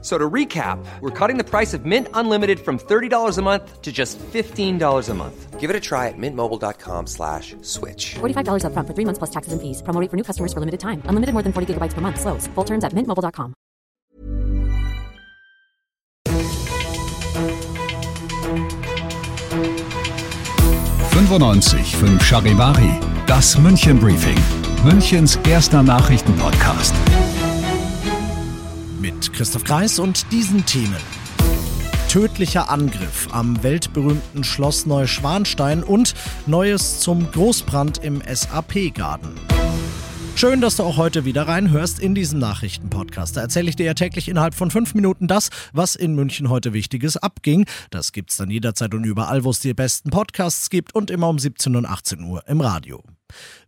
So to recap, we're cutting the price of Mint Unlimited from $30 a month to just $15 a month. Give it a try at mintmobile.com slash switch. $45 upfront for three months plus taxes and fees. Promo rate for new customers for limited time. Unlimited more than 40 gigabytes per month. Slows. Full terms at mintmobile.com. fünf Charivari, das München Briefing, Münchens erster Nachrichtenpodcast. Mit Christoph Kreis und diesen Themen. Tödlicher Angriff am weltberühmten Schloss Neuschwanstein und Neues zum Großbrand im SAP-Garten. Schön, dass du auch heute wieder reinhörst in diesen Nachrichtenpodcast. Da erzähle ich dir ja täglich innerhalb von fünf Minuten das, was in München heute Wichtiges abging. Das gibt's dann jederzeit und überall, wo es die besten Podcasts gibt und immer um 17 und 18 Uhr im Radio.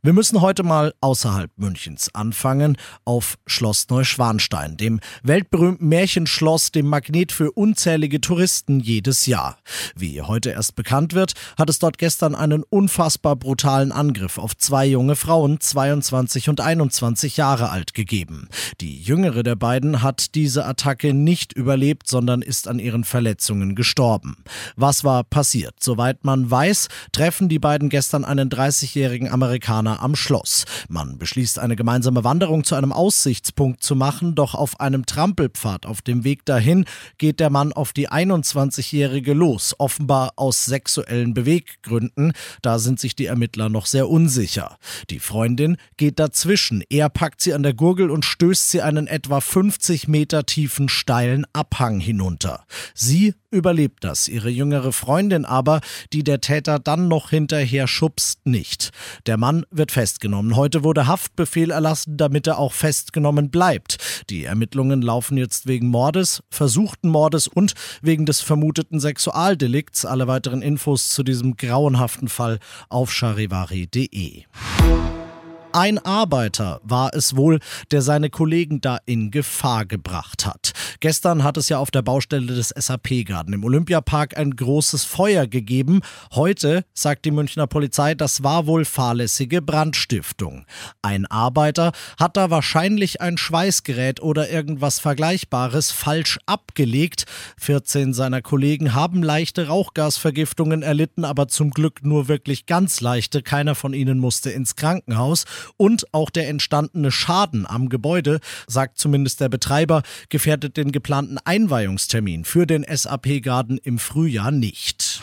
Wir müssen heute mal außerhalb Münchens anfangen, auf Schloss Neuschwanstein, dem weltberühmten Märchenschloss, dem Magnet für unzählige Touristen jedes Jahr. Wie heute erst bekannt wird, hat es dort gestern einen unfassbar brutalen Angriff auf zwei junge Frauen, 22 und 21 Jahre alt, gegeben. Die jüngere der beiden hat diese Attacke nicht überlebt, sondern ist an ihren Verletzungen gestorben. Was war passiert? Soweit man weiß, treffen die beiden gestern einen 30-jährigen Amerikaner Amerikaner am Schloss. Man beschließt eine gemeinsame Wanderung zu einem Aussichtspunkt zu machen, doch auf einem Trampelpfad auf dem Weg dahin geht der Mann auf die 21-Jährige los, offenbar aus sexuellen Beweggründen. Da sind sich die Ermittler noch sehr unsicher. Die Freundin geht dazwischen. Er packt sie an der Gurgel und stößt sie einen etwa 50 Meter tiefen steilen Abhang hinunter. Sie überlebt das, ihre jüngere Freundin aber, die der Täter dann noch hinterher schubst, nicht. Der Mann wird festgenommen. Heute wurde Haftbefehl erlassen, damit er auch festgenommen bleibt. Die Ermittlungen laufen jetzt wegen Mordes, versuchten Mordes und wegen des vermuteten Sexualdelikts. Alle weiteren Infos zu diesem grauenhaften Fall auf charivari.de. Ein Arbeiter war es wohl, der seine Kollegen da in Gefahr gebracht hat. Gestern hat es ja auf der Baustelle des SAP-Garten im Olympiapark ein großes Feuer gegeben. Heute sagt die Münchner Polizei, das war wohl fahrlässige Brandstiftung. Ein Arbeiter hat da wahrscheinlich ein Schweißgerät oder irgendwas Vergleichbares falsch abgelegt. 14 seiner Kollegen haben leichte Rauchgasvergiftungen erlitten, aber zum Glück nur wirklich ganz leichte. Keiner von ihnen musste ins Krankenhaus und auch der entstandene Schaden am Gebäude, sagt zumindest der Betreiber, gefährdet den geplanten Einweihungstermin für den SAP-Garden im Frühjahr nicht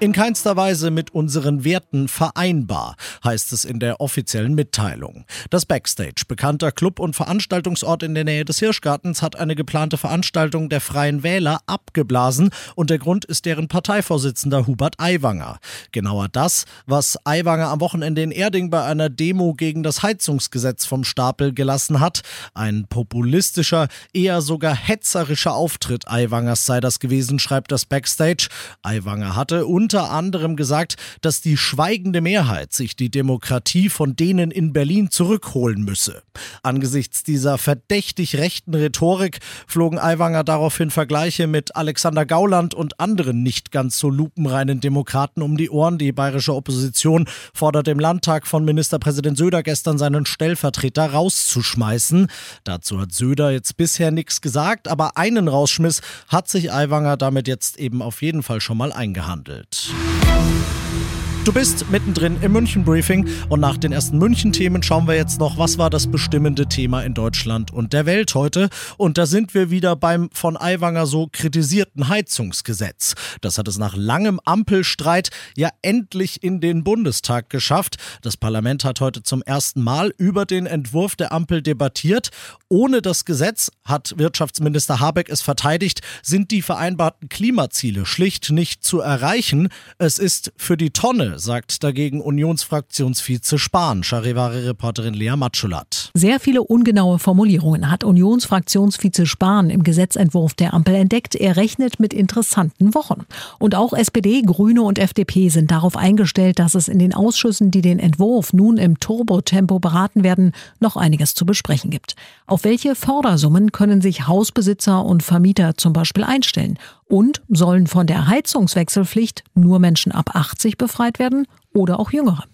in keinster Weise mit unseren Werten vereinbar, heißt es in der offiziellen Mitteilung. Das Backstage, bekannter Club und Veranstaltungsort in der Nähe des Hirschgartens, hat eine geplante Veranstaltung der Freien Wähler abgeblasen und der Grund ist deren Parteivorsitzender Hubert Aiwanger. Genauer das, was Aiwanger am Wochenende in Erding bei einer Demo gegen das Heizungsgesetz vom Stapel gelassen hat. Ein populistischer, eher sogar hetzerischer Auftritt Aiwangers sei das gewesen, schreibt das Backstage. Aiwanger hatte unter unter anderem gesagt, dass die schweigende Mehrheit sich die Demokratie von denen in Berlin zurückholen müsse. Angesichts dieser verdächtig rechten Rhetorik flogen Aiwanger daraufhin Vergleiche mit Alexander Gauland und anderen nicht ganz so lupenreinen Demokraten um die Ohren. Die bayerische Opposition fordert im Landtag von Ministerpräsident Söder gestern seinen Stellvertreter rauszuschmeißen. Dazu hat Söder jetzt bisher nichts gesagt, aber einen Rausschmiss hat sich Aiwanger damit jetzt eben auf jeden Fall schon mal eingehandelt. Du bist mittendrin im München Briefing und nach den ersten München Themen schauen wir jetzt noch, was war das bestimmende Thema in Deutschland und der Welt heute und da sind wir wieder beim von Aiwanger so kritisierten Heizungsgesetz. Das hat es nach langem Ampelstreit ja endlich in den Bundestag geschafft. Das Parlament hat heute zum ersten Mal über den Entwurf der Ampel debattiert. Ohne das Gesetz, hat Wirtschaftsminister Habeck es verteidigt, sind die vereinbarten Klimaziele schlicht nicht zu erreichen. Es ist für die Tonne sagt dagegen Unionsfraktionsvize Spahn, Charivari-Reporterin Lea Matschulat. Sehr viele ungenaue Formulierungen hat Unionsfraktionsvize Spahn im Gesetzentwurf der Ampel entdeckt. Er rechnet mit interessanten Wochen. Und auch SPD, Grüne und FDP sind darauf eingestellt, dass es in den Ausschüssen, die den Entwurf nun im Turbotempo beraten werden, noch einiges zu besprechen gibt. Auf welche Fördersummen können sich Hausbesitzer und Vermieter zum Beispiel einstellen? Und sollen von der Heizungswechselpflicht nur Menschen ab 80 befreit werden oder auch Jüngere?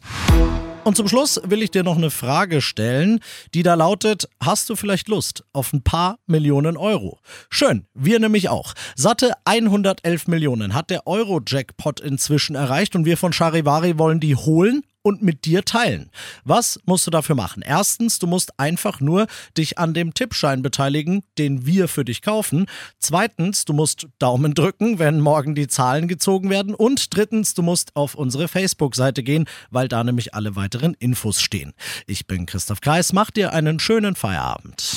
Und zum Schluss will ich dir noch eine Frage stellen, die da lautet, hast du vielleicht Lust auf ein paar Millionen Euro? Schön, wir nämlich auch. Satte 111 Millionen hat der Euro-Jackpot inzwischen erreicht und wir von Charivari wollen die holen und mit dir teilen. Was musst du dafür machen? Erstens, du musst einfach nur dich an dem Tippschein beteiligen, den wir für dich kaufen. Zweitens, du musst Daumen drücken, wenn morgen die Zahlen gezogen werden. Und drittens, du musst auf unsere Facebook-Seite gehen, weil da nämlich alle weiteren Infos stehen. Ich bin Christoph Kreis, mach dir einen schönen Feierabend.